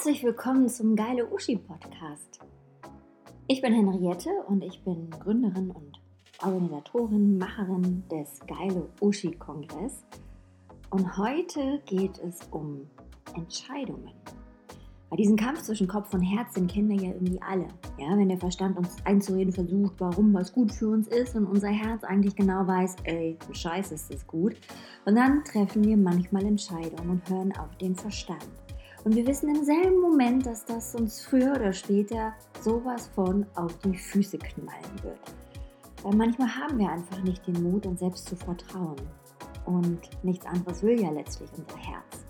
Herzlich willkommen zum Geile Uschi Podcast. Ich bin Henriette und ich bin Gründerin und Organisatorin, Macherin des Geile Uschi Kongress. Und heute geht es um Entscheidungen. Bei diesem Kampf zwischen Kopf und Herz, den kennen wir ja irgendwie alle. Ja, wenn der Verstand uns einzureden versucht, warum was gut für uns ist und unser Herz eigentlich genau weiß, ey, scheiße ist das gut. Und dann treffen wir manchmal Entscheidungen und hören auf den Verstand. Und wir wissen im selben Moment, dass das uns früher oder später sowas von auf die Füße knallen wird. Weil manchmal haben wir einfach nicht den Mut, uns selbst zu vertrauen. Und nichts anderes will ja letztlich unser Herz.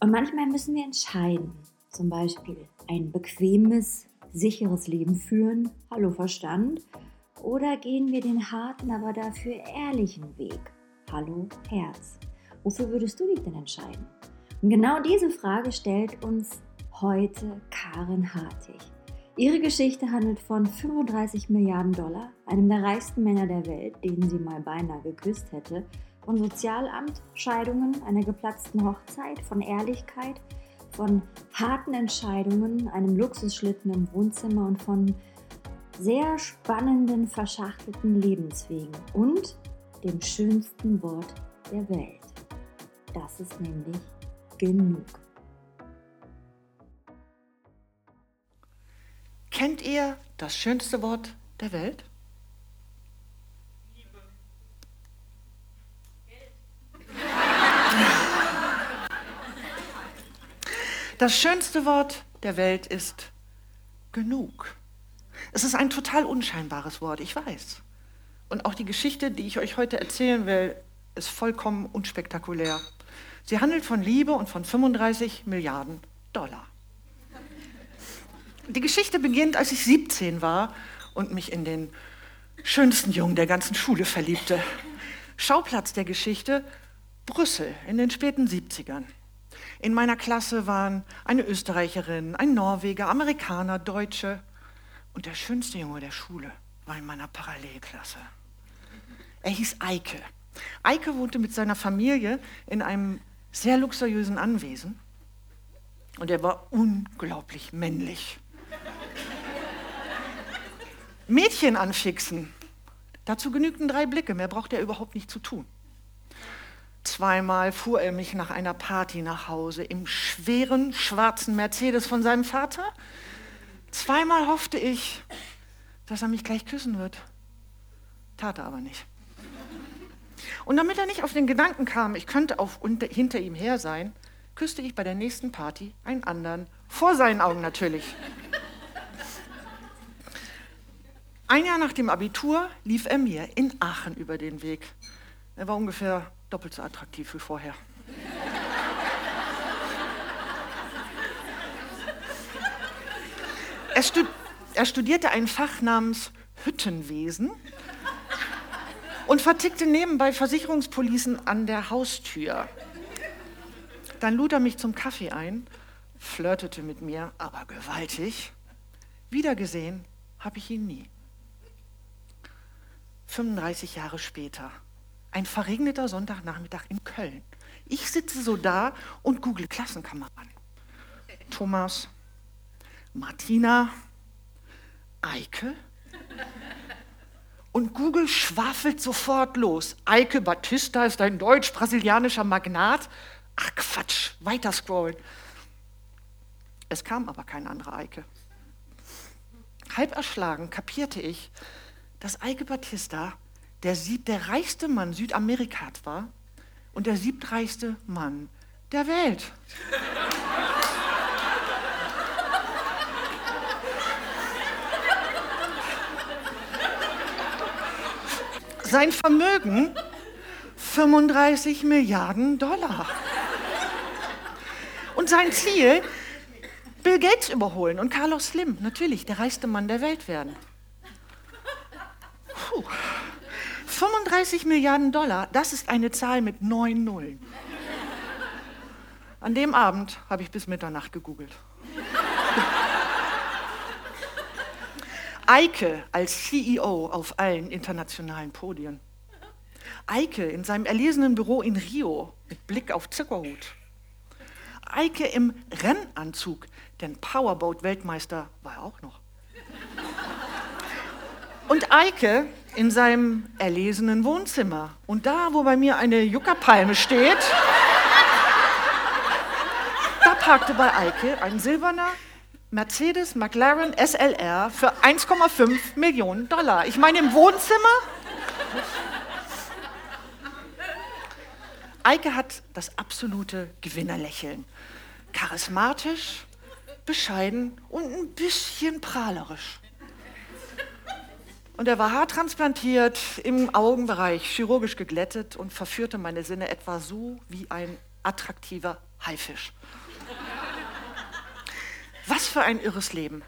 Und manchmal müssen wir entscheiden, zum Beispiel ein bequemes, sicheres Leben führen, hallo Verstand, oder gehen wir den harten, aber dafür ehrlichen Weg, hallo Herz. Wofür würdest du dich denn entscheiden? Und genau diese Frage stellt uns heute Karen Hartig. Ihre Geschichte handelt von 35 Milliarden Dollar, einem der reichsten Männer der Welt, den sie mal beinahe geküsst hätte, von Sozialamt, Scheidungen, einer geplatzten Hochzeit, von Ehrlichkeit, von harten Entscheidungen, einem Luxusschlitten im Wohnzimmer und von sehr spannenden, verschachtelten Lebenswegen und dem schönsten Wort der Welt. Das ist nämlich genug. Kennt ihr das schönste Wort der Welt? Das schönste Wort der Welt ist genug. Es ist ein total unscheinbares Wort, ich weiß. Und auch die Geschichte, die ich euch heute erzählen will, ist vollkommen unspektakulär. Sie handelt von Liebe und von 35 Milliarden Dollar. Die Geschichte beginnt, als ich 17 war und mich in den schönsten Jungen der ganzen Schule verliebte. Schauplatz der Geschichte Brüssel in den späten 70ern. In meiner Klasse waren eine Österreicherin, ein Norweger, Amerikaner, Deutsche und der schönste Junge der Schule war in meiner Parallelklasse. Er hieß Eike. Eike wohnte mit seiner Familie in einem sehr luxuriösen Anwesen und er war unglaublich männlich. Mädchen anfixen, dazu genügten drei Blicke, mehr braucht er überhaupt nicht zu tun. Zweimal fuhr er mich nach einer Party nach Hause im schweren schwarzen Mercedes von seinem Vater. Zweimal hoffte ich, dass er mich gleich küssen wird. Tat er aber nicht. Und damit er nicht auf den Gedanken kam, ich könnte auf, unter, hinter ihm her sein, küsste ich bei der nächsten Party einen anderen, vor seinen Augen natürlich. Ein Jahr nach dem Abitur lief er mir in Aachen über den Weg. Er war ungefähr doppelt so attraktiv wie vorher. er, stud er studierte ein Fach namens Hüttenwesen und vertickte nebenbei Versicherungspolicen an der Haustür. Dann lud er mich zum Kaffee ein, flirtete mit mir, aber gewaltig. Wiedergesehen habe ich ihn nie. 35 Jahre später ein verregneter Sonntagnachmittag in Köln. Ich sitze so da und google Klassenkameraden. Thomas, Martina, Eike. Und Google schwafelt sofort los. Eike Batista ist ein deutsch-brasilianischer Magnat. Ach Quatsch, weiter scrollen. Es kam aber kein anderer Eike. Halb erschlagen kapierte ich, dass Eike Batista der, sieb, der reichste Mann Südamerikas war und der siebtreichste Mann der Welt. Sein Vermögen 35 Milliarden Dollar. Und sein Ziel, Bill Gates überholen und Carlos Slim, natürlich der reichste Mann der Welt werden. Puh. 35 Milliarden Dollar, das ist eine Zahl mit neun Nullen. An dem Abend habe ich bis Mitternacht gegoogelt. Eike als CEO auf allen internationalen Podien. Eike in seinem erlesenen Büro in Rio mit Blick auf Zuckerhut. Eike im Rennanzug, denn Powerboat-Weltmeister war er auch noch. Und Eike in seinem erlesenen Wohnzimmer. Und da, wo bei mir eine Juckerpalme steht, da parkte bei Eike ein silberner Mercedes McLaren SLR für 1,5 Millionen Dollar. Ich meine, im Wohnzimmer? Eike hat das absolute Gewinnerlächeln. Charismatisch, bescheiden und ein bisschen prahlerisch. Und er war haartransplantiert, im Augenbereich chirurgisch geglättet und verführte meine Sinne etwa so wie ein attraktiver Haifisch. Was für ein irres Leben.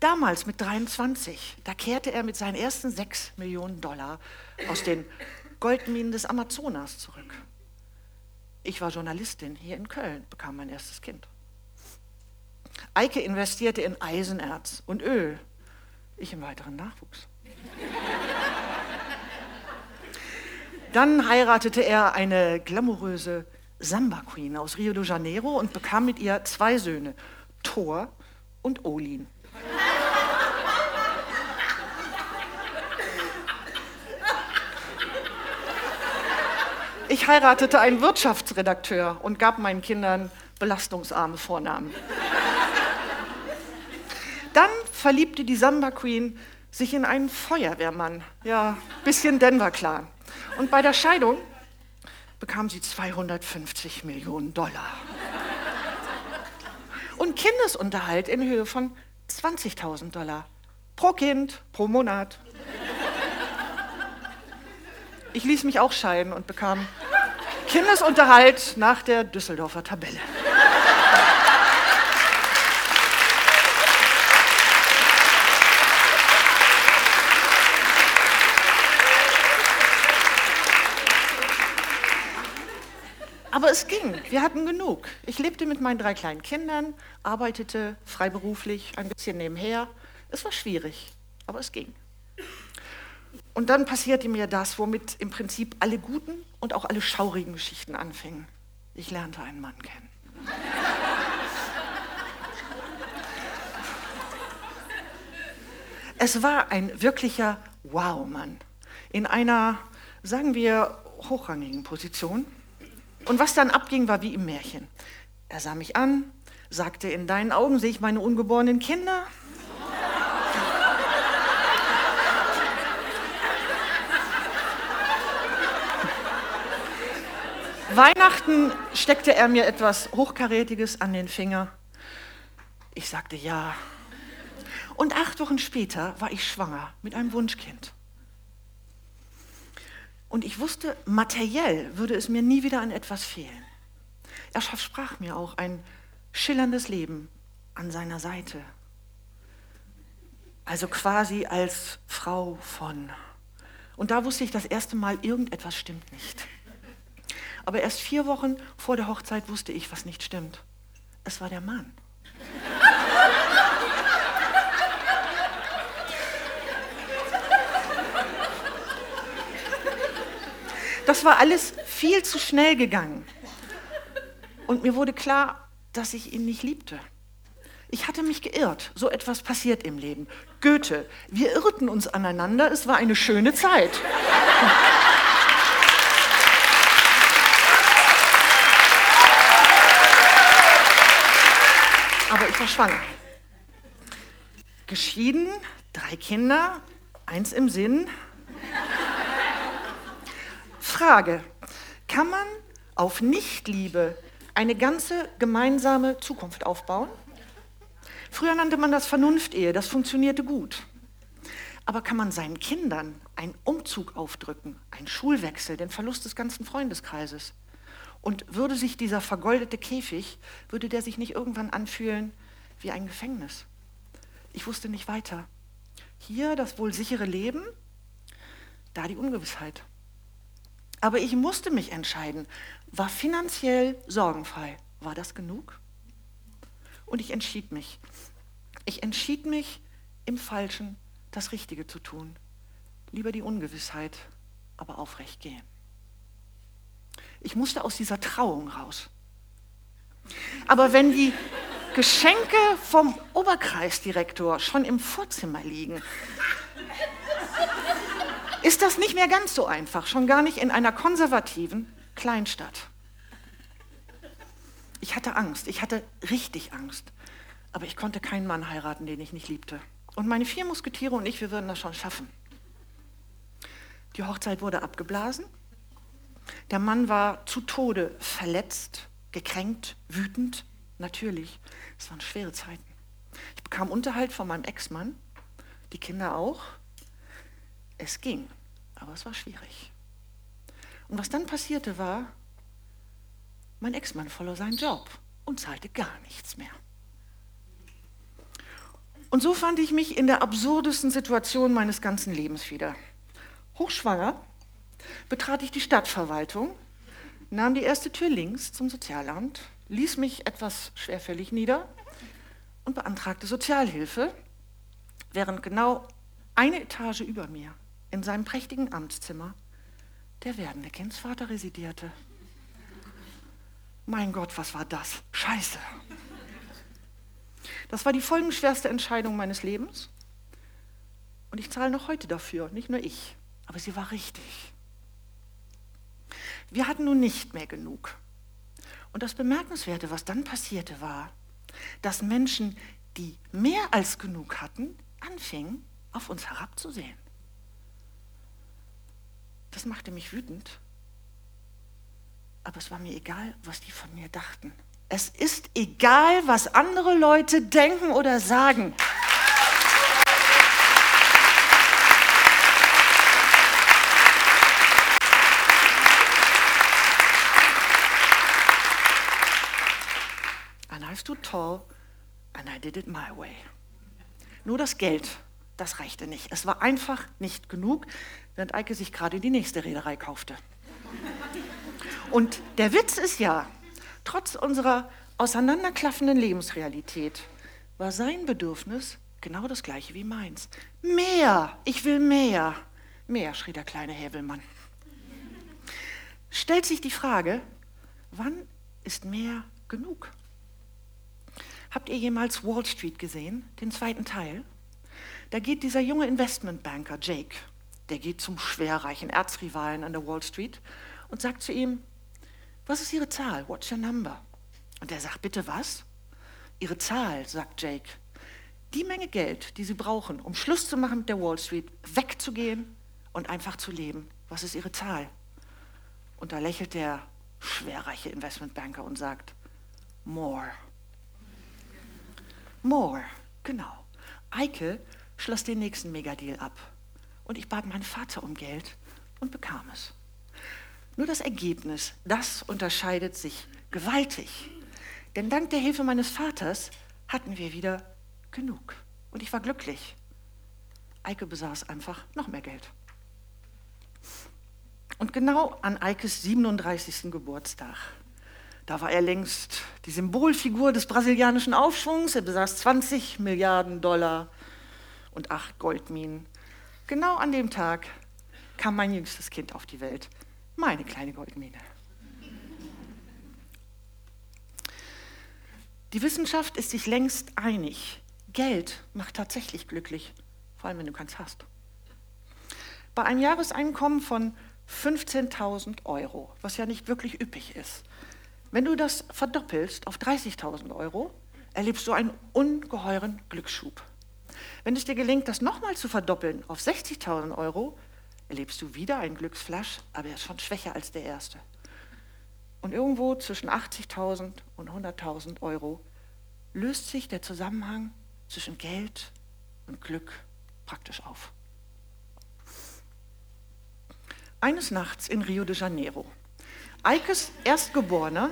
Damals mit 23, da kehrte er mit seinen ersten 6 Millionen Dollar aus den Goldminen des Amazonas zurück. Ich war Journalistin hier in Köln, bekam mein erstes Kind. Eike investierte in Eisenerz und Öl, ich im weiteren Nachwuchs. Dann heiratete er eine glamouröse Samba Queen aus Rio de Janeiro und bekam mit ihr zwei Söhne, Thor und Olin. Ich heiratete einen Wirtschaftsredakteur und gab meinen Kindern belastungsarme Vornamen. Dann verliebte die Samba Queen sich in einen Feuerwehrmann. Ja, bisschen Denver Clan. Und bei der Scheidung bekam sie 250 Millionen Dollar. Und Kindesunterhalt in Höhe von 20.000 Dollar. Pro Kind, pro Monat. Ich ließ mich auch scheiden und bekam Kindesunterhalt nach der Düsseldorfer Tabelle. Aber es ging. Wir hatten genug. Ich lebte mit meinen drei kleinen Kindern, arbeitete freiberuflich ein bisschen nebenher. Es war schwierig, aber es ging. Und dann passierte mir das, womit im Prinzip alle guten und auch alle schaurigen Geschichten anfingen. Ich lernte einen Mann kennen. Es war ein wirklicher Wow-Mann in einer, sagen wir, hochrangigen Position. Und was dann abging, war wie im Märchen. Er sah mich an, sagte, in deinen Augen sehe ich meine ungeborenen Kinder. Weihnachten steckte er mir etwas Hochkarätiges an den Finger. Ich sagte ja. Und acht Wochen später war ich schwanger mit einem Wunschkind. Und ich wusste, materiell würde es mir nie wieder an etwas fehlen. Er versprach mir auch ein schillerndes Leben an seiner Seite. Also quasi als Frau von. Und da wusste ich das erste Mal, irgendetwas stimmt nicht. Aber erst vier Wochen vor der Hochzeit wusste ich, was nicht stimmt. Es war der Mann. Das war alles viel zu schnell gegangen. Und mir wurde klar, dass ich ihn nicht liebte. Ich hatte mich geirrt. So etwas passiert im Leben. Goethe, wir irrten uns aneinander, es war eine schöne Zeit. Aber ich war schwanger. Geschieden, drei Kinder, eins im Sinn. Frage, kann man auf Nichtliebe eine ganze gemeinsame Zukunft aufbauen? Früher nannte man das Vernunftehe, das funktionierte gut. Aber kann man seinen Kindern einen Umzug aufdrücken, einen Schulwechsel, den Verlust des ganzen Freundeskreises? Und würde sich dieser vergoldete Käfig, würde der sich nicht irgendwann anfühlen wie ein Gefängnis? Ich wusste nicht weiter. Hier das wohl sichere Leben, da die Ungewissheit. Aber ich musste mich entscheiden, war finanziell sorgenfrei. War das genug? Und ich entschied mich. Ich entschied mich, im Falschen das Richtige zu tun. Lieber die Ungewissheit, aber aufrecht gehen. Ich musste aus dieser Trauung raus. Aber wenn die Geschenke vom Oberkreisdirektor schon im Vorzimmer liegen, ist das nicht mehr ganz so einfach, schon gar nicht in einer konservativen Kleinstadt. Ich hatte Angst, ich hatte richtig Angst, aber ich konnte keinen Mann heiraten, den ich nicht liebte. Und meine vier Musketiere und ich, wir würden das schon schaffen. Die Hochzeit wurde abgeblasen. Der Mann war zu Tode verletzt, gekränkt, wütend. Natürlich, es waren schwere Zeiten. Ich bekam Unterhalt von meinem Ex-Mann, die Kinder auch. Es ging, aber es war schwierig. Und was dann passierte war, mein Ex-Mann verlor seinen Job und zahlte gar nichts mehr. Und so fand ich mich in der absurdesten Situation meines ganzen Lebens wieder. Hochschwanger betrat ich die Stadtverwaltung, nahm die erste Tür links zum Sozialamt, ließ mich etwas schwerfällig nieder und beantragte Sozialhilfe, während genau eine Etage über mir in seinem prächtigen Amtszimmer der werdende Kindsvater residierte. Mein Gott, was war das? Scheiße. Das war die folgenschwerste Entscheidung meines Lebens. Und ich zahle noch heute dafür, nicht nur ich, aber sie war richtig. Wir hatten nun nicht mehr genug. Und das Bemerkenswerte, was dann passierte, war, dass Menschen, die mehr als genug hatten, anfingen, auf uns herabzusehen. Das machte mich wütend. Aber es war mir egal, was die von mir dachten. Es ist egal, was andere Leute denken oder sagen. And I stood tall and I did it my way. Nur das Geld, das reichte nicht. Es war einfach nicht genug, während Eike sich gerade die nächste Reederei kaufte. Und der Witz ist ja, trotz unserer auseinanderklaffenden Lebensrealität war sein Bedürfnis genau das gleiche wie meins. Mehr, ich will mehr. Mehr, schrie der kleine Hävelmann. Stellt sich die Frage, wann ist mehr genug? Habt ihr jemals Wall Street gesehen, den zweiten Teil? Da geht dieser junge Investmentbanker Jake, der geht zum schwerreichen Erzrivalen an der Wall Street und sagt zu ihm, was ist Ihre Zahl? What's your number? Und er sagt, bitte was? Ihre Zahl, sagt Jake. Die Menge Geld, die Sie brauchen, um Schluss zu machen mit der Wall Street, wegzugehen und einfach zu leben. Was ist Ihre Zahl? Und da lächelt der schwerreiche Investmentbanker und sagt, more. More, genau. Eike schloss den nächsten Megadeal ab. Und ich bat meinen Vater um Geld und bekam es. Nur das Ergebnis, das unterscheidet sich gewaltig. Denn dank der Hilfe meines Vaters hatten wir wieder genug. Und ich war glücklich. Eike besaß einfach noch mehr Geld. Und genau an Eikes 37. Geburtstag, da war er längst die Symbolfigur des brasilianischen Aufschwungs. Er besaß 20 Milliarden Dollar und acht Goldminen. Genau an dem Tag kam mein jüngstes Kind auf die Welt, meine kleine Goldmine. Die Wissenschaft ist sich längst einig. Geld macht tatsächlich glücklich, vor allem wenn du keins hast. Bei einem Jahreseinkommen von 15.000 Euro, was ja nicht wirklich üppig ist, wenn du das verdoppelst auf 30.000 Euro, erlebst du einen ungeheuren Glücksschub. Wenn es dir gelingt, das nochmal zu verdoppeln auf 60.000 Euro, erlebst du wieder einen Glücksflash, aber er ist schon schwächer als der erste. Und irgendwo zwischen 80.000 und 100.000 Euro löst sich der Zusammenhang zwischen Geld und Glück praktisch auf. Eines Nachts in Rio de Janeiro. Eikes Erstgeborener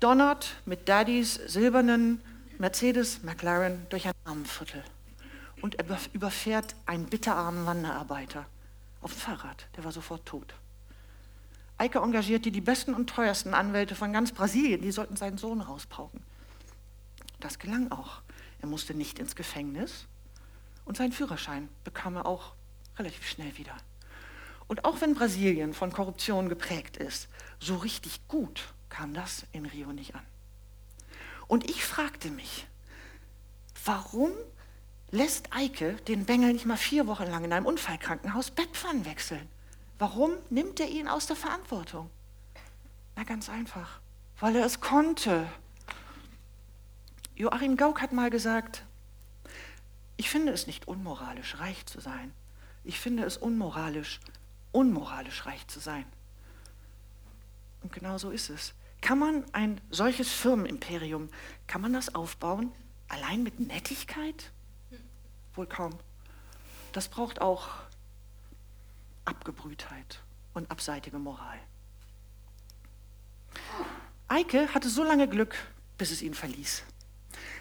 donnert mit Daddys silbernen Mercedes McLaren durch ein Armenviertel und er überfährt einen bitterarmen Wanderarbeiter auf dem Fahrrad. Der war sofort tot. Eike engagierte die besten und teuersten Anwälte von ganz Brasilien, die sollten seinen Sohn rauspauken. Das gelang auch. Er musste nicht ins Gefängnis und seinen Führerschein bekam er auch relativ schnell wieder. Und auch wenn Brasilien von Korruption geprägt ist, so richtig gut kam das in Rio nicht an. Und ich fragte mich, warum lässt Eike den Bengel nicht mal vier Wochen lang in einem Unfallkrankenhaus Bettpfannen wechseln? Warum nimmt er ihn aus der Verantwortung? Na ganz einfach, weil er es konnte. Joachim Gauck hat mal gesagt, ich finde es nicht unmoralisch, reich zu sein. Ich finde es unmoralisch, unmoralisch reich zu sein. Und genau so ist es. Kann man ein solches Firmenimperium, kann man das aufbauen, allein mit Nettigkeit? Wohl kaum. Das braucht auch Abgebrühtheit und abseitige Moral. Eike hatte so lange Glück, bis es ihn verließ.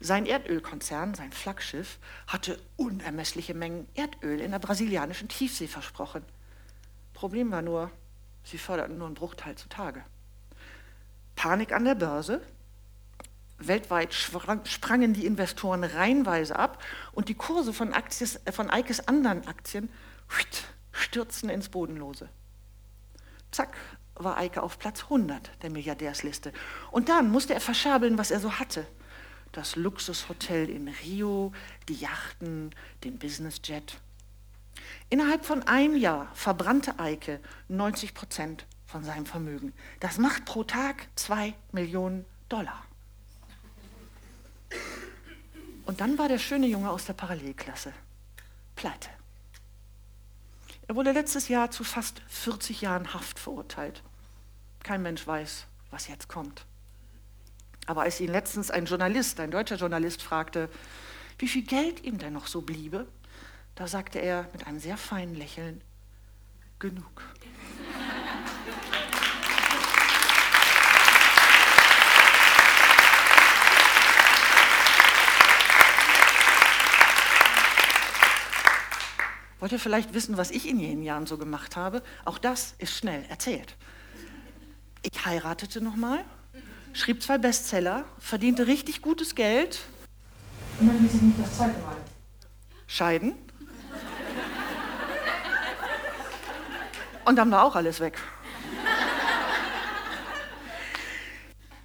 Sein Erdölkonzern, sein Flaggschiff, hatte unermessliche Mengen Erdöl in der brasilianischen Tiefsee versprochen. Problem war nur, sie förderten nur einen Bruchteil zutage. Panik an der Börse. Weltweit sprangen die Investoren reihenweise ab und die Kurse von, Akties, äh, von Eikes anderen Aktien stürzten ins Bodenlose. Zack, war Eike auf Platz 100 der Milliardärsliste. Und dann musste er verschabeln, was er so hatte. Das Luxushotel in Rio, die Yachten, den Businessjet. Innerhalb von einem Jahr verbrannte Eike 90 Prozent von seinem Vermögen. Das macht pro Tag zwei Millionen Dollar. Und dann war der schöne Junge aus der Parallelklasse pleite. Er wurde letztes Jahr zu fast 40 Jahren Haft verurteilt. Kein Mensch weiß, was jetzt kommt. Aber als ihn letztens ein Journalist, ein deutscher Journalist, fragte, wie viel Geld ihm denn noch so bliebe, da sagte er mit einem sehr feinen Lächeln, genug. Wollt ihr vielleicht wissen, was ich in jenen Jahren so gemacht habe? Auch das ist schnell erzählt. Ich heiratete nochmal, schrieb zwei Bestseller, verdiente richtig gutes Geld. Und dann ließ ich mich das zweite Mal scheiden. Und dann war auch alles weg.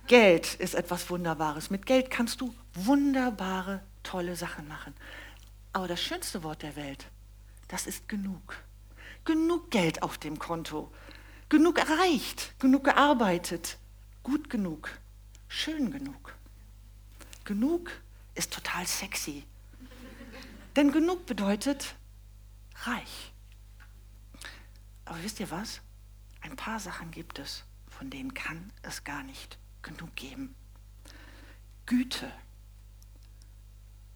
Geld ist etwas Wunderbares. Mit Geld kannst du wunderbare, tolle Sachen machen. Aber das schönste Wort der Welt das ist genug. Genug Geld auf dem Konto, genug erreicht, genug gearbeitet, gut genug, schön genug. Genug ist total sexy. Denn genug bedeutet reich. Aber wisst ihr was? Ein paar Sachen gibt es, von denen kann es gar nicht genug geben. Güte,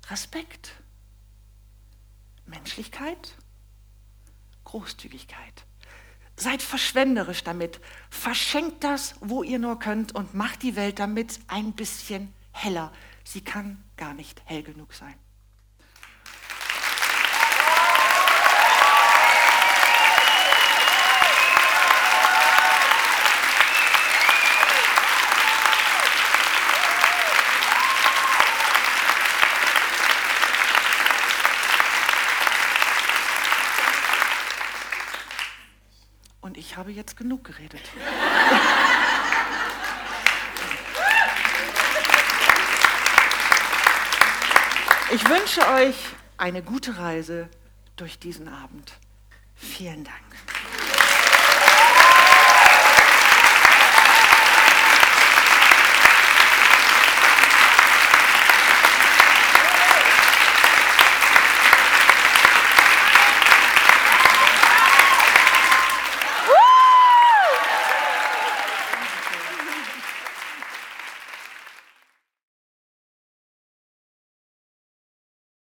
Respekt, Menschlichkeit, Großzügigkeit. Seid verschwenderisch damit. Verschenkt das, wo ihr nur könnt und macht die Welt damit ein bisschen heller. Sie kann gar nicht hell genug sein. ich habe jetzt genug geredet. Ich wünsche euch eine gute Reise durch diesen Abend. Vielen Dank.